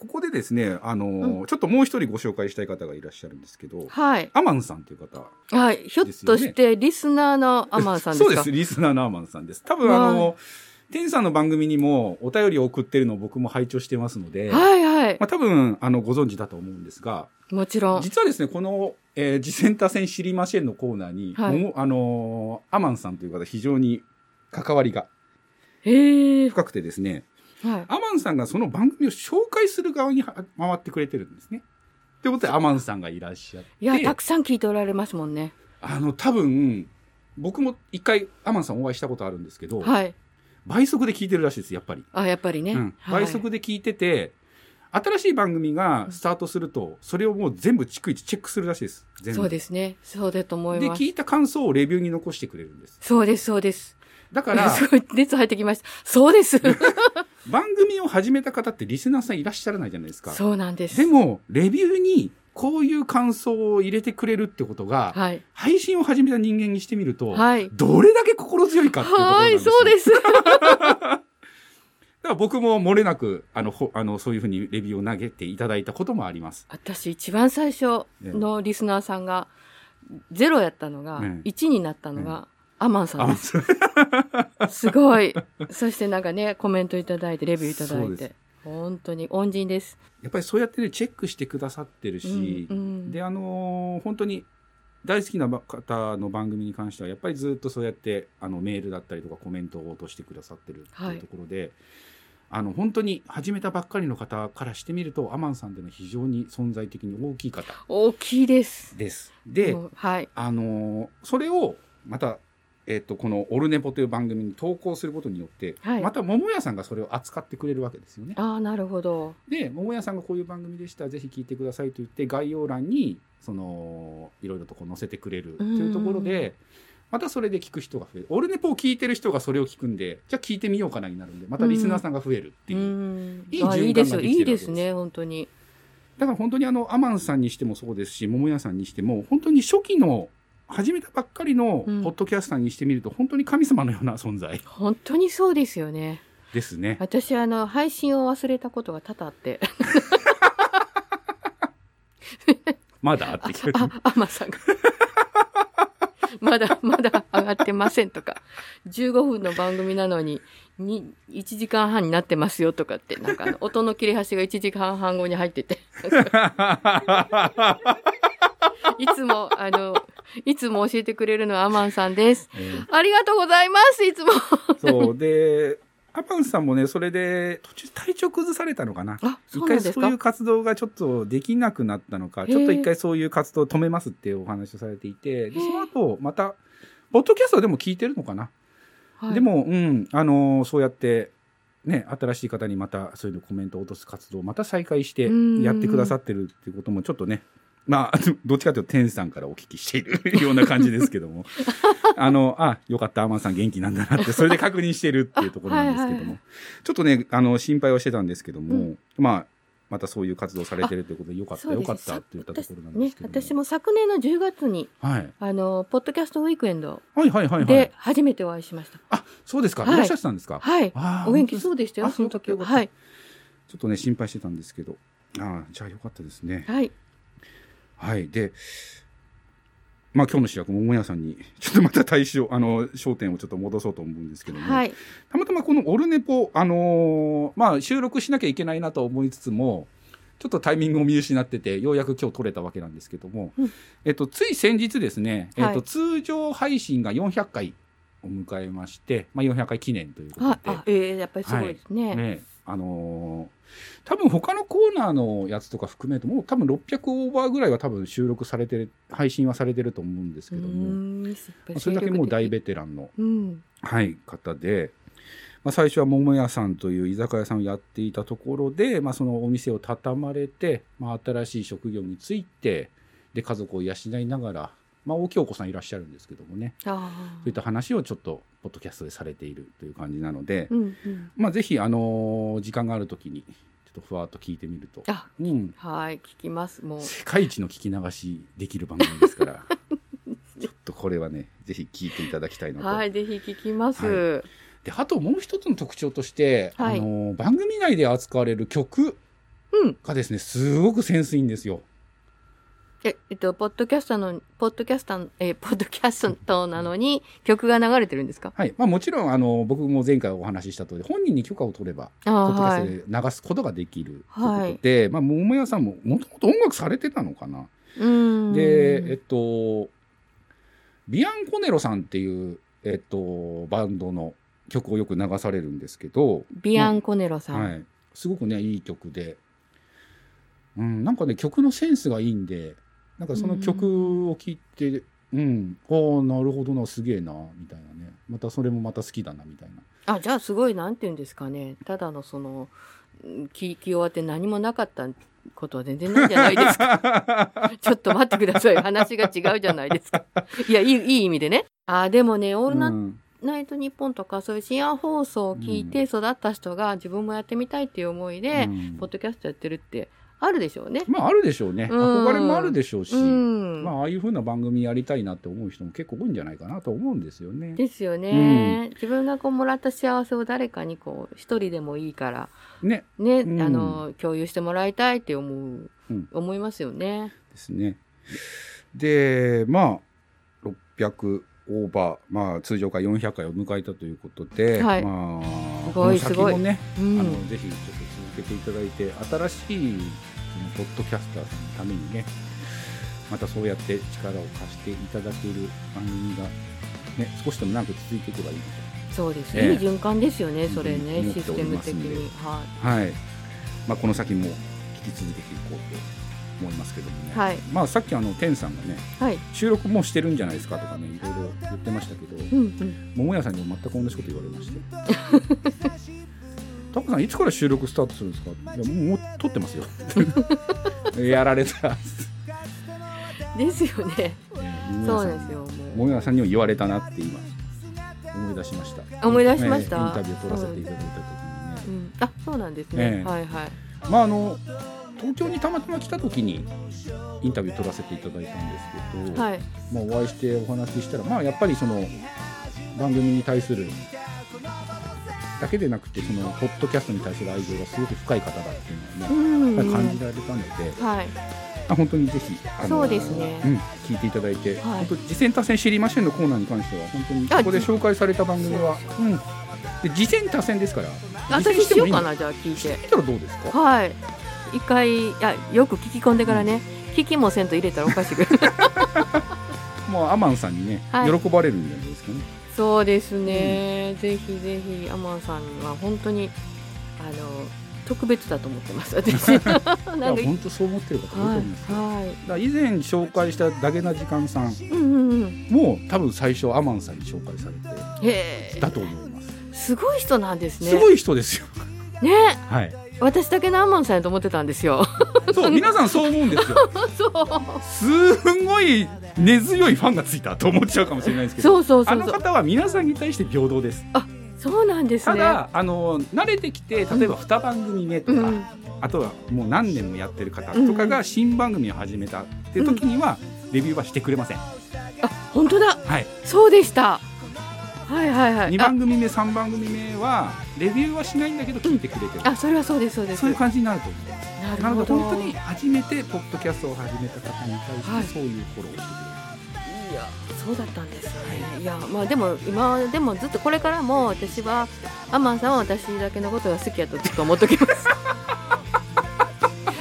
ここでですね、あのーちょっともう一人ご紹介したい方がいらっしゃるんですけど、はい。アマンさんという方。はい。ひょっとして、リスナーのアマンさんですか？[LAUGHS] そうです、リスナーのアマンさんです。多分あの、テンさんの番組にもお便りを送ってるのを僕も拝聴してますので、はいはい。まあ多分、あの、ご存知だと思うんですが、もちろん。実はですね、この、えー、次戦多戦知りませんのコーナーに、はいあのーアマンさんという方非常に関わりが。深くてですね、はい。アマンさんがその番組を紹介する側には回ってくれてるんですね。ということで、アマンさんがいらっしゃって。いや、たくさん聞いておられますもんね。あの、多分、僕も一回アマンさんお会いしたことあるんですけど、はい。倍速で聞いてるらしいです、やっぱり。あ、やっぱりね。うん、はい倍速で聞いてて、新しい番組がスタートすると、それをもう全部逐一チェックするらしいです。全部そうですね。そうだと思いで、ます。聞いた感想をレビューに残してくれるんです。そうです、そうです。だから、すごい熱入ってきました。そうです。[LAUGHS] 番組を始めた方ってリスナーさんいらっしゃらないじゃないですか。そうなんです。でも、レビューにこういう感想を入れてくれるってことが、はい。配信を始めた人間にしてみると、はい。どれだけ心強いかっていうところなんはい、ですよそうです。[LAUGHS] だから僕も漏れなく、あの、ほあの、そういうふうにレビューを投げていただいたこともあります。私、一番最初のリスナーさんが、ゼロやったのが、ね1になったのが、アマンさあんです。すごい。そしてなんかね、コメントいただいて、レビューいただいて。本当に恩人です。やっぱりそうやってね、チェックしてくださってるし、うんうんで、あのー本当に大好きな方の番組に関しては、やっぱりずっとそうやって、あの、メールだったりとかコメントを落としてくださってるってはいいうところで、あの、本当に始めたばっかりの方からしてみると、アマンさんでの非常に存在的に大きい方大きいです。です。で、はい。あのーそれをまた、えっとこの「オルネポ」という番組に投稿することによって、はいまた桃屋さんがそれを扱ってくれるわけですよね。ああ、なるほど。で桃屋さんがこういう番組でしたぜひ聞いてくださいと言って概要欄にそのいろいろとこう載せてくれるというところで。またそれで聞く人が増える。オルネポを聞いてる人がそれを聞くんで、じゃあ聞いてみようかなになるんで、またリスナーさんが増えるっていう。うんいいあいい循環ですよ。いいができてるわけでですすね、本当に。だから本当にあの、アマンさんにしてもそうですし、桃屋さんにしても、本当に初期の、始めたばっかりのポうんッドキャスターにしてみると、本当に神様のような存在本当にそうですよね。ですね。私、あの、配信を忘れたことが多々あって。まだあってきてる。あ、アマさんが。まだ、まだ上がってませんとか、15分の番組なのに、に、1時間半になってますよとかって、なんかあの、[LAUGHS] 音の切れ端が1時間半後に入ってて、[LAUGHS] いつも、あの、いつも教えてくれるのはアマンさんです。えーありがとうございます、いつも。そう。で、アパンさんもね、それで途中体調崩されたのかな。あ、そ一うなんですか？回そういう活動がちょっとできなくなったのか、ちょっと一回そういう活動を止めますっていうお話をされていて、でその後、また、ポッドキャストでも聞いてるのかな？はいでも、うん、あのーそうやって、ね、新しい方にまたそういうのコメントを落とす活動をまた再開してうんやってくださってるっていうこともちょっとね、まあ、[LAUGHS] どっちかというと天さんからお聞きしているような感じですけども、[LAUGHS] あの、あ、よかった、アマンさん元気なんだなって、それで確認してるっていうところなんですけども、はいはいはいちょっとね、あの、心配はしてたんですけども、うんまあ、またそういう活動されてるということで、よかった、よかったって言ったところなんでねすけども。私も昨年の10月に、はい。あの、ポッドキャストウィークエンドはいはいはいはい。で初めてお会いしました。あ、そうですか。はいいらっしゃってたんですか。はい。お元気そうでしたよ、あその時は。はい。ちょっとね、心配してたんですけど。ああ、じゃあよかったですね。はい。はい。で、まあ今日の主役、桃屋さんに、ちょっとまた対象、あの、焦点をちょっと戻そうと思うんですけども、はい。たまたまこのオルネポ、あのーまあ収録しなきゃいけないなと思いつつも、ちょっとタイミングを見失ってて、ようやく今日撮れたわけなんですけども、うん。えっと、つい先日ですね、えっと、はい。通常配信が400回を迎えまして、まあ400回記念ということで、あ、あえー、やっぱりすごいですね。ね、あのー多分他のコーナーのやつとか含めるともう多分600オーバーぐらいは多分収録されてる配信はされてると思うんですけども、それだけもう大ベテランの、的うん。はい、方で、まあ、最初は桃屋さんという居酒屋さんをやっていたところで、まあ、そのお店を畳まれて、まあ、新しい職業についてで家族を養いながら、まあ、大きいお子さんいらっしゃるんですけどもねあそういった話をちょっとポッドキャストでされているという感じなので、あ。うんうん。まあ、ぜひ、あのー時間があるときに、ちょっとふわっと聞いてみると。あ、うん。はい、聞きます。もう。世界一の聞き流しできる番組ですから、[LAUGHS] ちょっとこれはね、ぜひ聞いていただきたいなと。はい、ぜひ聞きます。はで、あともう一つの特徴として、はいあのー番組内で扱われる曲うん。がですね、すごくセンスいいんですよ。え、えっと、ポッドキャストの、ポッドキャスト、えー、ポッドキャストなのに曲が流れてるんですか？はい。まあもちろん、あの、僕も前回お話しした通り、本人に許可を取れば、ポあッドキャはい。ストで流すことができるということで、まあ、桃屋さんももともと音楽されてたのかな。で、えっと、ビアンコネロさんっていう、えっと、バンドの曲をよく流されるんですけど、ビアンコネロさん。はい。すごくね、いい曲で、うん、なんかね、曲のセンスがいいんで、なんかその曲を聴いて、うん、ああ、なるほどな、すげえな、みたいなね。またそれもまた好きだな、みたいな。あ、じゃあすごい、なんて言うんですかね。ただのその、うん聞き終わって何もなかったことは全然ないじゃないですか。[LAUGHS] ちょっと待ってください。話が違うじゃないですか。いや、いい、いい意味でね。あ、でもね、オールナナイトニッポンとかそういう深夜放送を聞いて育った人が自分もやってみたいっていう思いで、うんポッドキャストやってるってあるでしょうね。まあ、あるでしょうね。うん憧れもあるでしょうし、うん。まあ、ああいう風な番組やりたいなって思う人も結構多いんじゃないかなと思うんですよね。ですよね、自分がこうもらった幸せを誰かにこう一人でもいいからね。ね、うんあの共有してもらいたいって思う、うん思いますよね。ですね。で、まあ、600オーバー、まあ、通常回400回を迎えたということで、はいまあ、すごいすごい先もね、うんあの、ぜひちょっと続けていただいて、新しい、ポッドキャスターさんのためにね、またそうやって力を貸していただける番組が、ね、少しでも長く続いていけばいいなそうです、ええいい循環ですよね、それね、うんシステム的に。はと。はい。まあ、この先も引き続けていこうと思いますけどもね。はいまあ、さっきあの、天さんがね、い。はい。収録もうしてるんじゃないですかとかね、いろいろ言ってましたけど、うんうん。桃屋さんにも全く同じこと言われまして。[LAUGHS] タコさんいつから収録スタートするんですか？いやもうもう撮ってますよ [LAUGHS] やられたですよね。そうですよ、も桃屋さんにも言われたなって今思い出しましたう。思い出しました？ええインタビュー取らせていただいた時にね、うん、あ、そうなんですね。ええはいはい。まああの東京にたまたま来た時にインタビュー取らせていただいたんですけど、はい。まあ、お会いしてお話ししたらまあやっぱりその番組に対するだけでなくてそのポッドキャストに対する愛情がすごく深い方だっていうのはね、感じられたので、はい。あ本当にぜひ、あそうですね。うん、聞いていただいて、はい。本当次戦多戦知りませんのコーナーに関しては本当にここで紹介された番組は、うん、で次戦多戦ですから私しようかいなじゃあ聞いて。聞いたらどうですか？はい。一回いやよく聞き込んでからね、聞きもせんと入れたらおかしく。[LAUGHS] もうアマンさんにね、はい。喜ばれるんじゃないですかねそうですね、ぜひぜひアマンさんは本当にあの特別だと思ってます私 [LAUGHS] なん本当そう思ってる方多いと思はいいますよ、はだから以前紹介したダゲな時間さんいうんうんうん。も多分最初アマンさんに紹介されてだと思います。すごい人なんですね。すごい人ですよ。ね。はい私だけのアマンさんやと思ってたんですよ。そう [LAUGHS] 皆さんそう思うんですよ。[LAUGHS] そう。すごい根強いファンがついたと思っちゃうかもしれないですけどそうそうあの方は皆さんに対して平等です。そうなんですね。ただあの慣れてきて例えば2番組目とか、うん。あとはもう何年もやってる方とかが新番組を始めたっていう時には、レビューはしてくれません、あ本当だ。はい、そうでしたはいはいはい。2番組目3番組目はレビューはしないんだけど聞いてくれてる、ああそれはそうですそうです。そういう感じになると思いますなるほど。で本当に初めてポッドキャストを始めた方に対はい。してそういうフォローをしていやそうだったんです。ね、い、やまあでも今でもずっとこれからも私はアマンさんは私だけのことが好きやとずっと思っときます。[LAUGHS]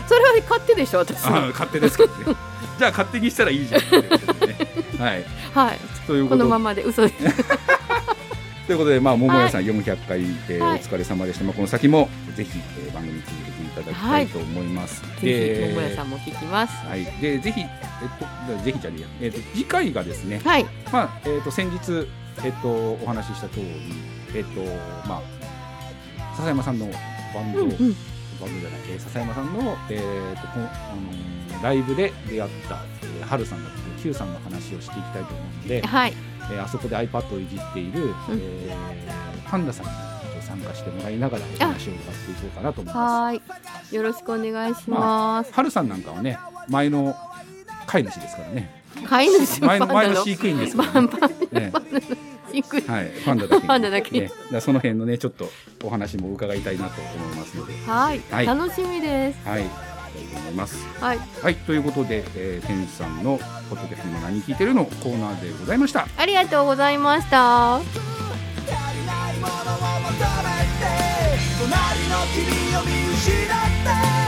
それは勝手でしょ私。くれる、あは勝手です勝手じゃあ勝手にしたらいいじゃん。ね [LAUGHS] はい。はいというこのままで嘘です。[LAUGHS] ということで、まあ、桃屋さん400回、えーはい。お疲れ様でした。まあ、この先もぜひ、えー番組続けていただきたいと思います。ぜひ桃屋さんも聞きます。はい、で、ぜひ、えっと、ぜひじゃねえや、えっと、次回がですね、はい。まあ、えっと、先日、えっと、お話しした通り、えっと、まあ。笹山さんのバンド、うんうんバンドじゃない、えー笹山さんの、えっと、この、あのーライブで出会った、えー、春さんだったり、Q さんの話をしていきたいと思うので。はい。えーあそこで iPad をいじっている、うん。えーパンダさんに参加してもらいながらお話を伺っていこうかなと思いまはーい。よろしくお願いします。す。はるさんなんかはね前の飼い主ですからね。飼い主前のパンダ前の飼育員ですから、ね。ね飼育員はい、パンダだけに。パンダだけに。ね、だからその辺のねちょっとお話も伺いたいなと思いますので。はい、はい。楽しみです。はい。と思います。はい。はい。ということで、えー、天使さんのポッドキャスト今何聞いてるのコーナーでございました。ありがとうございました隣の君を見失って